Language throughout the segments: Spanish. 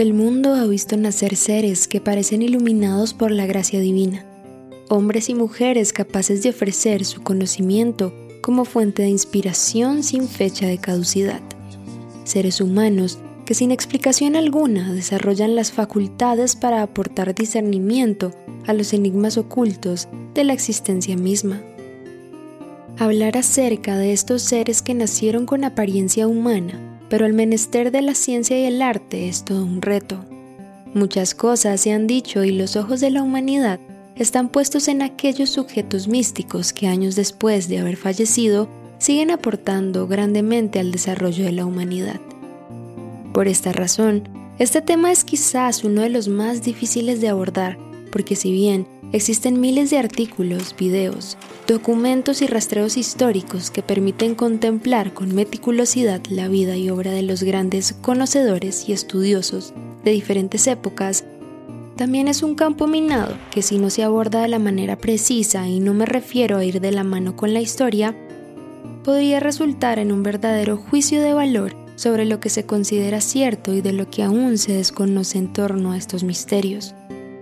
El mundo ha visto nacer seres que parecen iluminados por la gracia divina, hombres y mujeres capaces de ofrecer su conocimiento como fuente de inspiración sin fecha de caducidad, seres humanos que sin explicación alguna desarrollan las facultades para aportar discernimiento a los enigmas ocultos de la existencia misma. Hablar acerca de estos seres que nacieron con apariencia humana pero el menester de la ciencia y el arte es todo un reto. Muchas cosas se han dicho y los ojos de la humanidad están puestos en aquellos sujetos místicos que años después de haber fallecido siguen aportando grandemente al desarrollo de la humanidad. Por esta razón, este tema es quizás uno de los más difíciles de abordar, porque si bien existen miles de artículos, videos, documentos y rastreos históricos que permiten contemplar con meticulosidad la vida y obra de los grandes conocedores y estudiosos de diferentes épocas, también es un campo minado que si no se aborda de la manera precisa y no me refiero a ir de la mano con la historia, podría resultar en un verdadero juicio de valor sobre lo que se considera cierto y de lo que aún se desconoce en torno a estos misterios.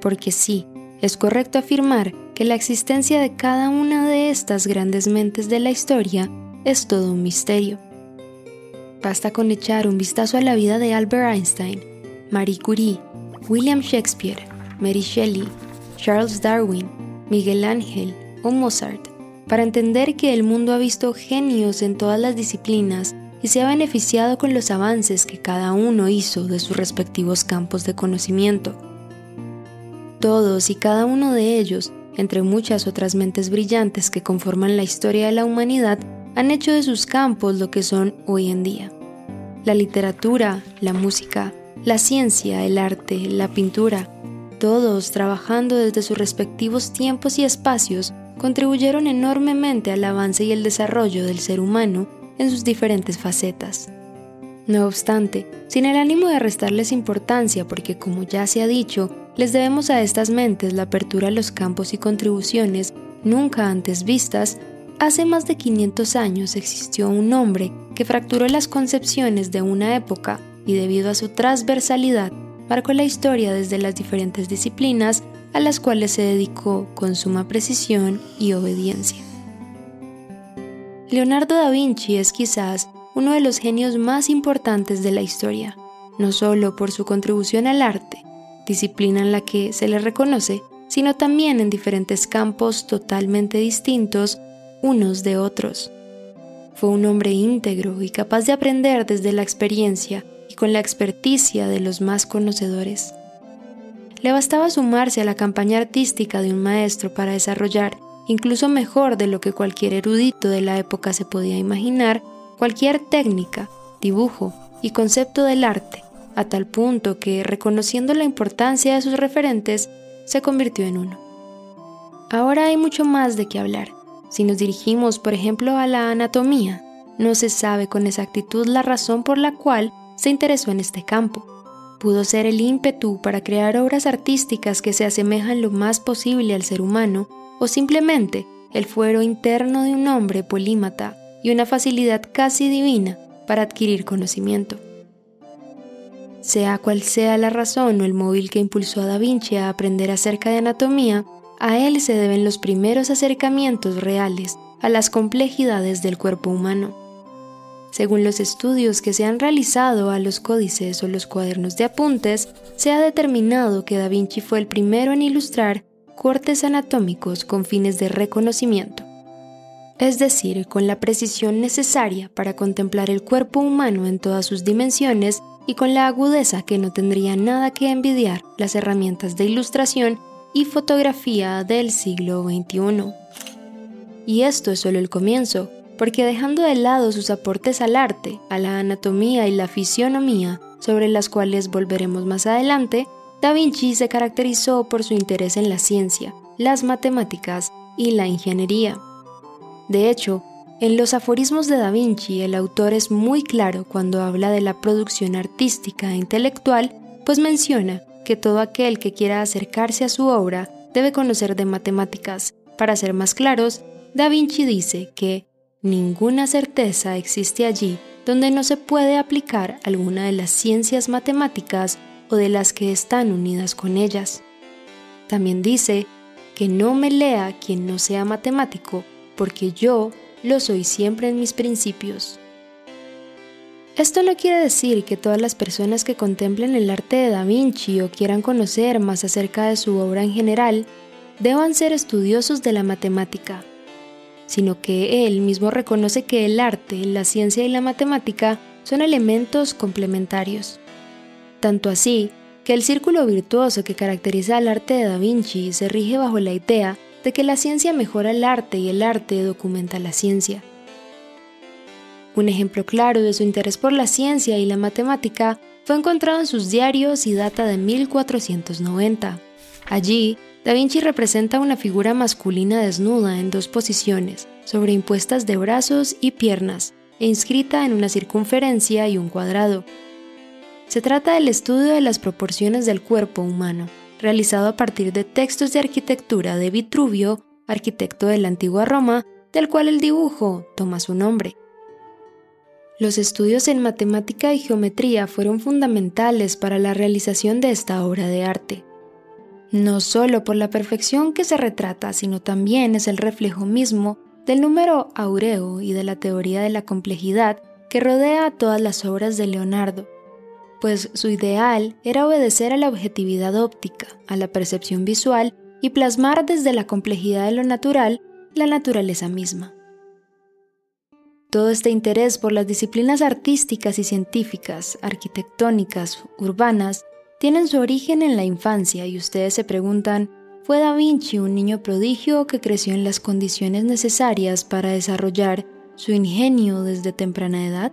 Porque sí, es correcto afirmar que la existencia de cada una de estas grandes mentes de la historia es todo un misterio. Basta con echar un vistazo a la vida de Albert Einstein, Marie Curie, William Shakespeare, Mary Shelley, Charles Darwin, Miguel Ángel o Mozart para entender que el mundo ha visto genios en todas las disciplinas y se ha beneficiado con los avances que cada uno hizo de sus respectivos campos de conocimiento. Todos y cada uno de ellos, entre muchas otras mentes brillantes que conforman la historia de la humanidad, han hecho de sus campos lo que son hoy en día. La literatura, la música, la ciencia, el arte, la pintura, todos trabajando desde sus respectivos tiempos y espacios, contribuyeron enormemente al avance y el desarrollo del ser humano en sus diferentes facetas. No obstante, sin el ánimo de restarles importancia, porque como ya se ha dicho, les debemos a estas mentes la apertura a los campos y contribuciones nunca antes vistas, hace más de 500 años existió un hombre que fracturó las concepciones de una época y debido a su transversalidad marcó la historia desde las diferentes disciplinas a las cuales se dedicó con suma precisión y obediencia. Leonardo da Vinci es quizás uno de los genios más importantes de la historia, no solo por su contribución al arte, disciplina en la que se le reconoce, sino también en diferentes campos totalmente distintos unos de otros. Fue un hombre íntegro y capaz de aprender desde la experiencia y con la experticia de los más conocedores. Le bastaba sumarse a la campaña artística de un maestro para desarrollar, incluso mejor de lo que cualquier erudito de la época se podía imaginar, cualquier técnica, dibujo y concepto del arte, a tal punto que, reconociendo la importancia de sus referentes, se convirtió en uno. Ahora hay mucho más de qué hablar. Si nos dirigimos, por ejemplo, a la anatomía, no se sabe con exactitud la razón por la cual se interesó en este campo. Pudo ser el ímpetu para crear obras artísticas que se asemejan lo más posible al ser humano, o simplemente el fuero interno de un hombre polímata y una facilidad casi divina para adquirir conocimiento. Sea cual sea la razón o el móvil que impulsó a Da Vinci a aprender acerca de anatomía, a él se deben los primeros acercamientos reales a las complejidades del cuerpo humano. Según los estudios que se han realizado a los códices o los cuadernos de apuntes, se ha determinado que Da Vinci fue el primero en ilustrar cortes anatómicos con fines de reconocimiento. es decir, con la precisión necesaria para contemplar el cuerpo humano en todas sus dimensiones y con la agudeza que no tendría nada que envidiar las herramientas de ilustración y fotografía del siglo XXI. Y esto es solo el comienzo, porque dejando de lado sus aportes al arte, a la anatomía y la fisionomía, sobre las cuales volveremos más adelante, Da Vinci se caracterizó por su interés en la ciencia, las matemáticas y la ingeniería. De hecho, en los aforismos de Da Vinci el autor es muy claro cuando habla de la producción artística e intelectual, pues menciona que todo aquel que quiera acercarse a su obra debe conocer de matemáticas. Para ser más claros, Da Vinci dice que ninguna certeza existe allí donde no se puede aplicar alguna de las ciencias matemáticas o de las que están unidas con ellas. También dice que no me lea quien no sea matemático, porque yo lo soy siempre en mis principios. Esto no quiere decir que todas las personas que contemplen el arte de Da Vinci o quieran conocer más acerca de su obra en general deban ser estudiosos de la matemática, sino que él mismo reconoce que el arte, la ciencia y la matemática son elementos complementarios. Tanto así que el círculo virtuoso que caracteriza al arte de Da Vinci se rige bajo la idea de que la ciencia mejora el arte y el arte documenta la ciencia. Un ejemplo claro de su interés por la ciencia y la matemática fue encontrado en sus diarios y data de 1490. Allí, Da Vinci representa una figura masculina desnuda en dos posiciones, sobreimpuestas de brazos y piernas, e inscrita en una circunferencia y un cuadrado. Se trata del estudio de las proporciones del cuerpo humano, realizado a partir de textos de arquitectura de Vitruvio, arquitecto de la antigua Roma, del cual el dibujo toma su nombre. Los estudios en matemática y geometría fueron fundamentales para la realización de esta obra de arte. No solo por la perfección que se retrata, sino también es el reflejo mismo del número aureo y de la teoría de la complejidad que rodea a todas las obras de Leonardo, pues su ideal era obedecer a la objetividad óptica, a la percepción visual y plasmar desde la complejidad de lo natural la naturaleza misma. Todo este interés por las disciplinas artísticas y científicas, arquitectónicas, urbanas, tienen su origen en la infancia y ustedes se preguntan, ¿fue Da Vinci un niño prodigio que creció en las condiciones necesarias para desarrollar su ingenio desde temprana edad?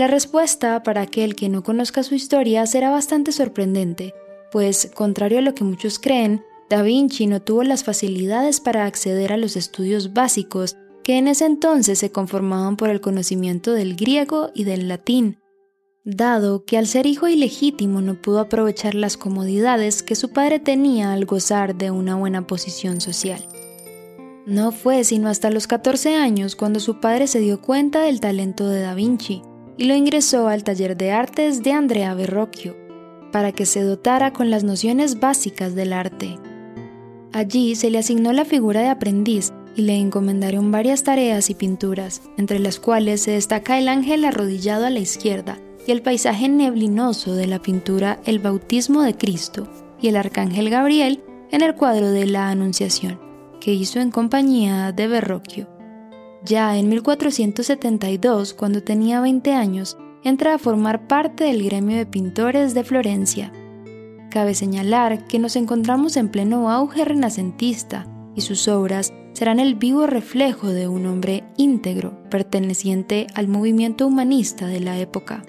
La respuesta para aquel que no conozca su historia será bastante sorprendente, pues, contrario a lo que muchos creen, Da Vinci no tuvo las facilidades para acceder a los estudios básicos que en ese entonces se conformaban por el conocimiento del griego y del latín, dado que al ser hijo ilegítimo no pudo aprovechar las comodidades que su padre tenía al gozar de una buena posición social. No fue sino hasta los 14 años cuando su padre se dio cuenta del talento de Da Vinci y lo ingresó al taller de artes de Andrea Verrocchio, para que se dotara con las nociones básicas del arte. Allí se le asignó la figura de aprendiz y le encomendaron varias tareas y pinturas, entre las cuales se destaca el ángel arrodillado a la izquierda y el paisaje neblinoso de la pintura El bautismo de Cristo y el arcángel Gabriel en el cuadro de la Anunciación, que hizo en compañía de Verrocchio. Ya en 1472, cuando tenía 20 años, entra a formar parte del gremio de pintores de Florencia. Cabe señalar que nos encontramos en pleno auge renacentista y sus obras serán el vivo reflejo de un hombre íntegro perteneciente al movimiento humanista de la época.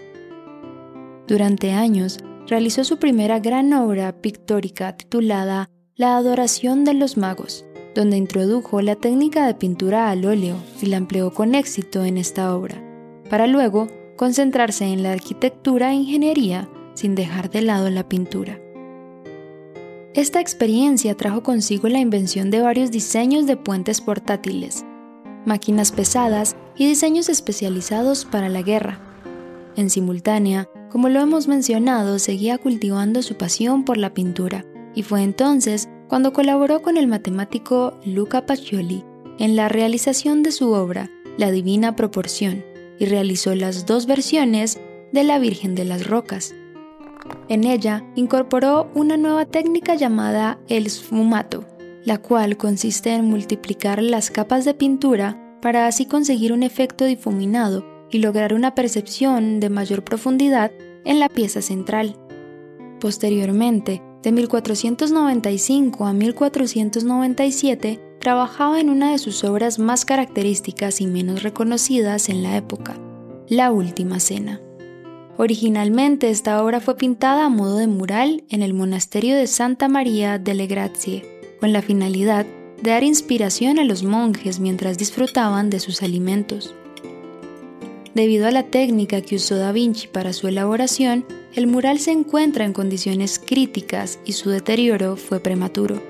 Durante años realizó su primera gran obra pictórica titulada La Adoración de los Magos, donde introdujo la técnica de pintura al óleo y la empleó con éxito en esta obra, para luego concentrarse en la arquitectura e ingeniería sin dejar de lado la pintura. Esta experiencia trajo consigo la invención de varios diseños de puentes portátiles, máquinas pesadas y diseños especializados para la guerra. En simultánea, como lo hemos mencionado, seguía cultivando su pasión por la pintura, y fue entonces cuando colaboró con el matemático Luca Pacioli en la realización de su obra La Divina Proporción y realizó las dos versiones de la Virgen de las Rocas. En ella incorporó una nueva técnica llamada el sfumato, la cual consiste en multiplicar las capas de pintura para así conseguir un efecto difuminado y lograr una percepción de mayor profundidad en la pieza central. Posteriormente, de 1495 a 1497, trabajaba en una de sus obras más características y menos reconocidas en la época, La Última Cena. Originalmente esta obra fue pintada a modo de mural en el monasterio de Santa María delle Grazie, con la finalidad de dar inspiración a los monjes mientras disfrutaban de sus alimentos. Debido a la técnica que usó Da Vinci para su elaboración, el mural se encuentra en condiciones críticas y su deterioro fue prematuro.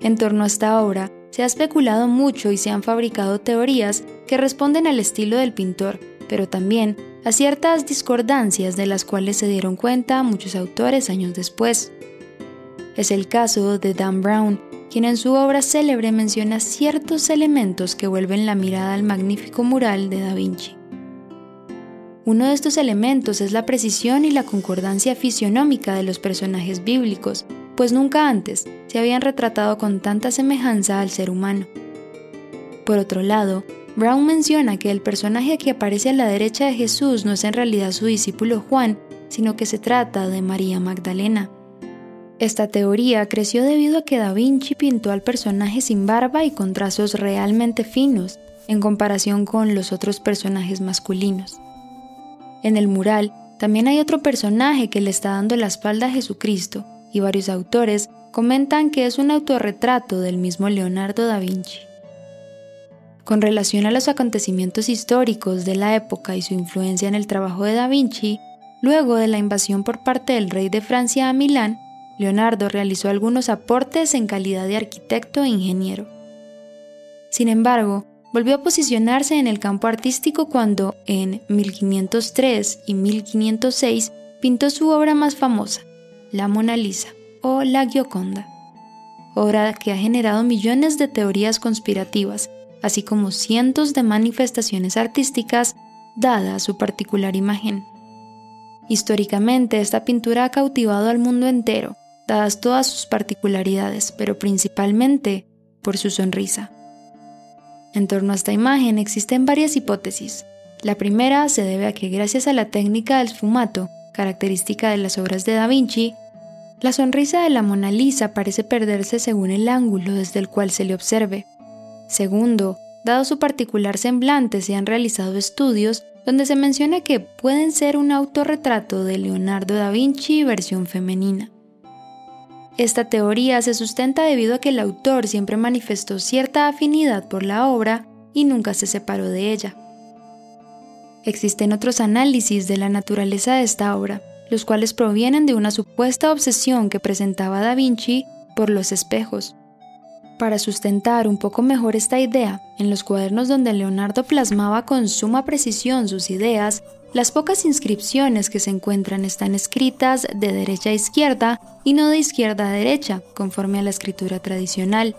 En torno a esta obra, se ha especulado mucho y se han fabricado teorías que responden al estilo del pintor, pero también a ciertas discordancias de las cuales se dieron cuenta muchos autores años después. Es el caso de Dan Brown, quien en su obra célebre menciona ciertos elementos que vuelven la mirada al magnífico mural de Da Vinci. Uno de estos elementos es la precisión y la concordancia fisionómica de los personajes bíblicos, pues nunca antes se habían retratado con tanta semejanza al ser humano. Por otro lado, Brown menciona que el personaje que aparece a la derecha de Jesús no es en realidad su discípulo Juan, sino que se trata de María Magdalena. Esta teoría creció debido a que Da Vinci pintó al personaje sin barba y con trazos realmente finos, en comparación con los otros personajes masculinos. En el mural también hay otro personaje que le está dando la espalda a Jesucristo, y varios autores comentan que es un autorretrato del mismo Leonardo da Vinci. Con relación a los acontecimientos históricos de la época y su influencia en el trabajo de da Vinci, luego de la invasión por parte del rey de Francia a Milán, Leonardo realizó algunos aportes en calidad de arquitecto e ingeniero. Sin embargo, volvió a posicionarse en el campo artístico cuando, en 1503 y 1506, pintó su obra más famosa, la Mona Lisa o la Gioconda, obra que ha generado millones de teorías conspirativas, así como cientos de manifestaciones artísticas dada su particular imagen. Históricamente, esta pintura ha cautivado al mundo entero, dadas todas sus particularidades, pero principalmente por su sonrisa. En torno a esta imagen existen varias hipótesis. La primera se debe a que gracias a la técnica del sfumato, característica de las obras de Da Vinci, la sonrisa de la Mona Lisa parece perderse según el ángulo desde el cual se le observe. Segundo, dado su particular semblante, se han realizado estudios donde se menciona que pueden ser un autorretrato de Leonardo da Vinci versión femenina. Esta teoría se sustenta debido a que el autor siempre manifestó cierta afinidad por la obra y nunca se separó de ella. Existen otros análisis de la naturaleza de esta obra, los cuales provienen de una supuesta obsesión que presentaba Da Vinci por los espejos. Para sustentar un poco mejor esta idea, en los cuadernos donde Leonardo plasmaba con suma precisión sus ideas, las pocas inscripciones que se encuentran están escritas de derecha a izquierda y no de izquierda a derecha, conforme a la escritura tradicional.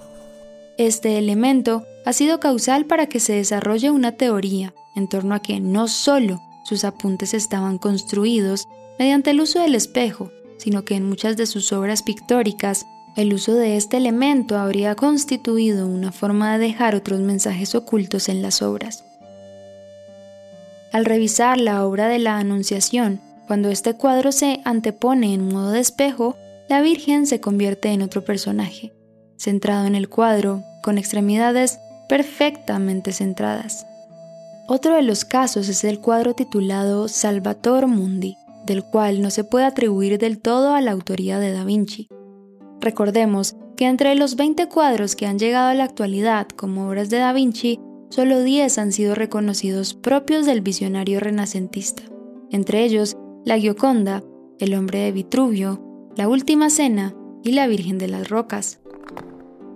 Este elemento ha sido causal para que se desarrolle una teoría en torno a que no solo sus apuntes estaban construidos mediante el uso del espejo, sino que en muchas de sus obras pictóricas el uso de este elemento habría constituido una forma de dejar otros mensajes ocultos en las obras. Al revisar la obra de la Anunciación, cuando este cuadro se antepone en modo de espejo, la Virgen se convierte en otro personaje, centrado en el cuadro, con extremidades perfectamente centradas. Otro de los casos es el cuadro titulado Salvator Mundi, del cual no se puede atribuir del todo a la autoría de Da Vinci. Recordemos que entre los 20 cuadros que han llegado a la actualidad como obras de Da Vinci, solo 10 han sido reconocidos propios del visionario renacentista, entre ellos la Gioconda, el hombre de Vitruvio, la Última Cena y la Virgen de las Rocas.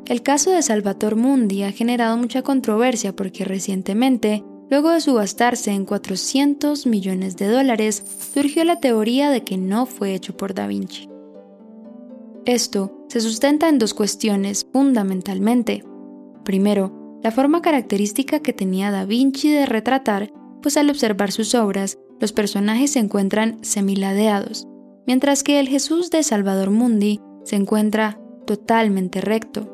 El caso de Salvator Mundi ha generado mucha controversia porque recientemente, luego de subastarse en 400 millones de dólares, surgió la teoría de que no fue hecho por Da Vinci. Esto se sustenta en dos cuestiones fundamentalmente. Primero, la forma característica que tenía Da Vinci de retratar, pues al observar sus obras, los personajes se encuentran semiladeados, mientras que el Jesús de Salvador Mundi se encuentra totalmente recto.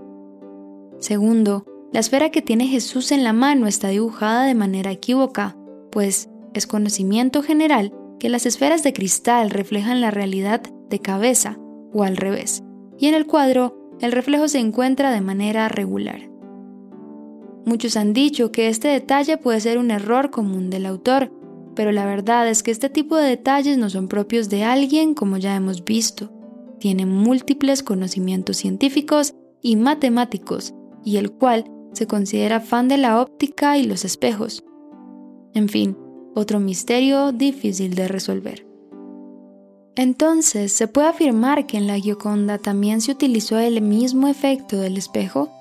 Segundo, la esfera que tiene Jesús en la mano está dibujada de manera equívoca, pues es conocimiento general que las esferas de cristal reflejan la realidad de cabeza o al revés, y en el cuadro el reflejo se encuentra de manera regular. Muchos han dicho que este detalle puede ser un error común del autor, pero la verdad es que este tipo de detalles no son propios de alguien como ya hemos visto. Tiene múltiples conocimientos científicos y matemáticos, y el cual se considera fan de la óptica y los espejos. En fin, otro misterio difícil de resolver. Entonces, ¿se puede afirmar que en la Gioconda también se utilizó el mismo efecto del espejo?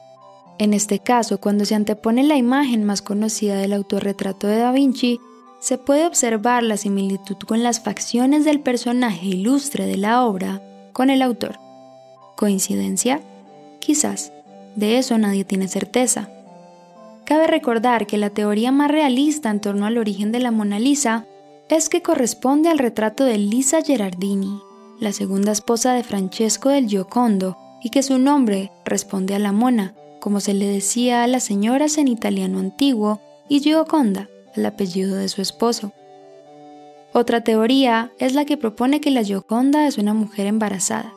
En este caso, cuando se antepone la imagen más conocida del autorretrato de Da Vinci, se puede observar la similitud con las facciones del personaje ilustre de la obra con el autor. ¿Coincidencia? Quizás. De eso nadie tiene certeza. Cabe recordar que la teoría más realista en torno al origen de la Mona Lisa es que corresponde al retrato de Lisa Gerardini, la segunda esposa de Francesco del Giocondo, y que su nombre responde a la Mona, como se le decía a las señoras en italiano antiguo, y Gioconda, el apellido de su esposo. Otra teoría es la que propone que la Gioconda es una mujer embarazada.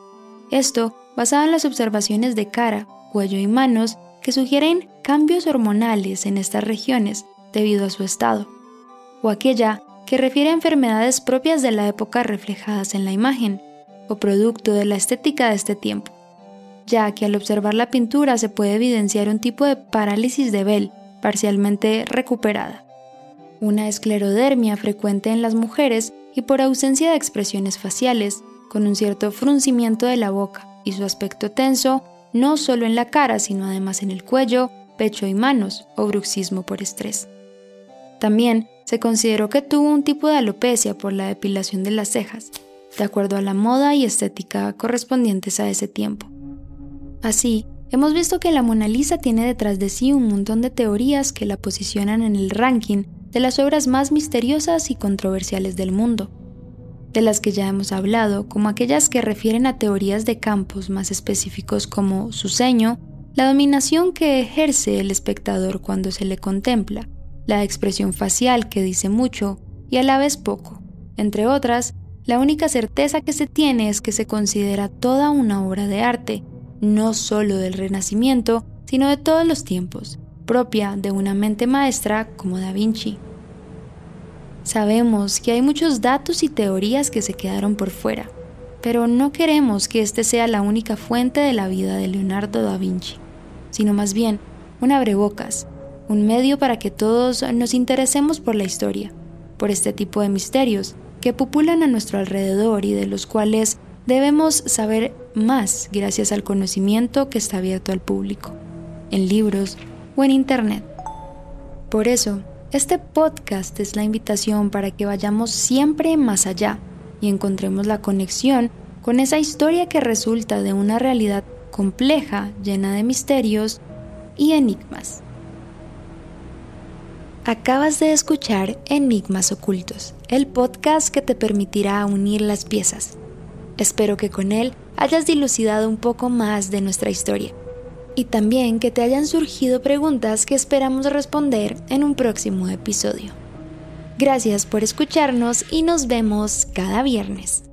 Esto basado en las observaciones de cara, cuello y manos que sugieren cambios hormonales en estas regiones debido a su estado, o aquella que refiere a enfermedades propias de la época reflejadas en la imagen, o producto de la estética de este tiempo, ya que al observar la pintura se puede evidenciar un tipo de parálisis de Bell parcialmente recuperada, una esclerodermia frecuente en las mujeres y por ausencia de expresiones faciales, con un cierto fruncimiento de la boca y su aspecto tenso no solo en la cara, sino además en el cuello, pecho y manos, o bruxismo por estrés. También se consideró que tuvo un tipo de alopecia por la depilación de las cejas, de acuerdo a la moda y estética correspondientes a ese tiempo. Así, hemos visto que la Mona Lisa tiene detrás de sí un montón de teorías que la posicionan en el ranking de las obras más misteriosas y controversiales del mundo de las que ya hemos hablado, como aquellas que refieren a teorías de campos más específicos como su seño, la dominación que ejerce el espectador cuando se le contempla, la expresión facial que dice mucho y a la vez poco. Entre otras, la única certeza que se tiene es que se considera toda una obra de arte, no solo del Renacimiento, sino de todos los tiempos, propia de una mente maestra como Da Vinci. Sabemos que hay muchos datos y teorías que se quedaron por fuera, pero no queremos que este sea la única fuente de la vida de Leonardo da Vinci, sino más bien un abrebocas, un medio para que todos nos interesemos por la historia, por este tipo de misterios que populan a nuestro alrededor y de los cuales debemos saber más gracias al conocimiento que está abierto al público, en libros o en Internet. Por eso, este podcast es la invitación para que vayamos siempre más allá y encontremos la conexión con esa historia que resulta de una realidad compleja, llena de misterios y enigmas. Acabas de escuchar Enigmas Ocultos, el podcast que te permitirá unir las piezas. Espero que con él hayas dilucidado un poco más de nuestra historia y también que te hayan surgido preguntas que esperamos responder en un próximo episodio. Gracias por escucharnos y nos vemos cada viernes.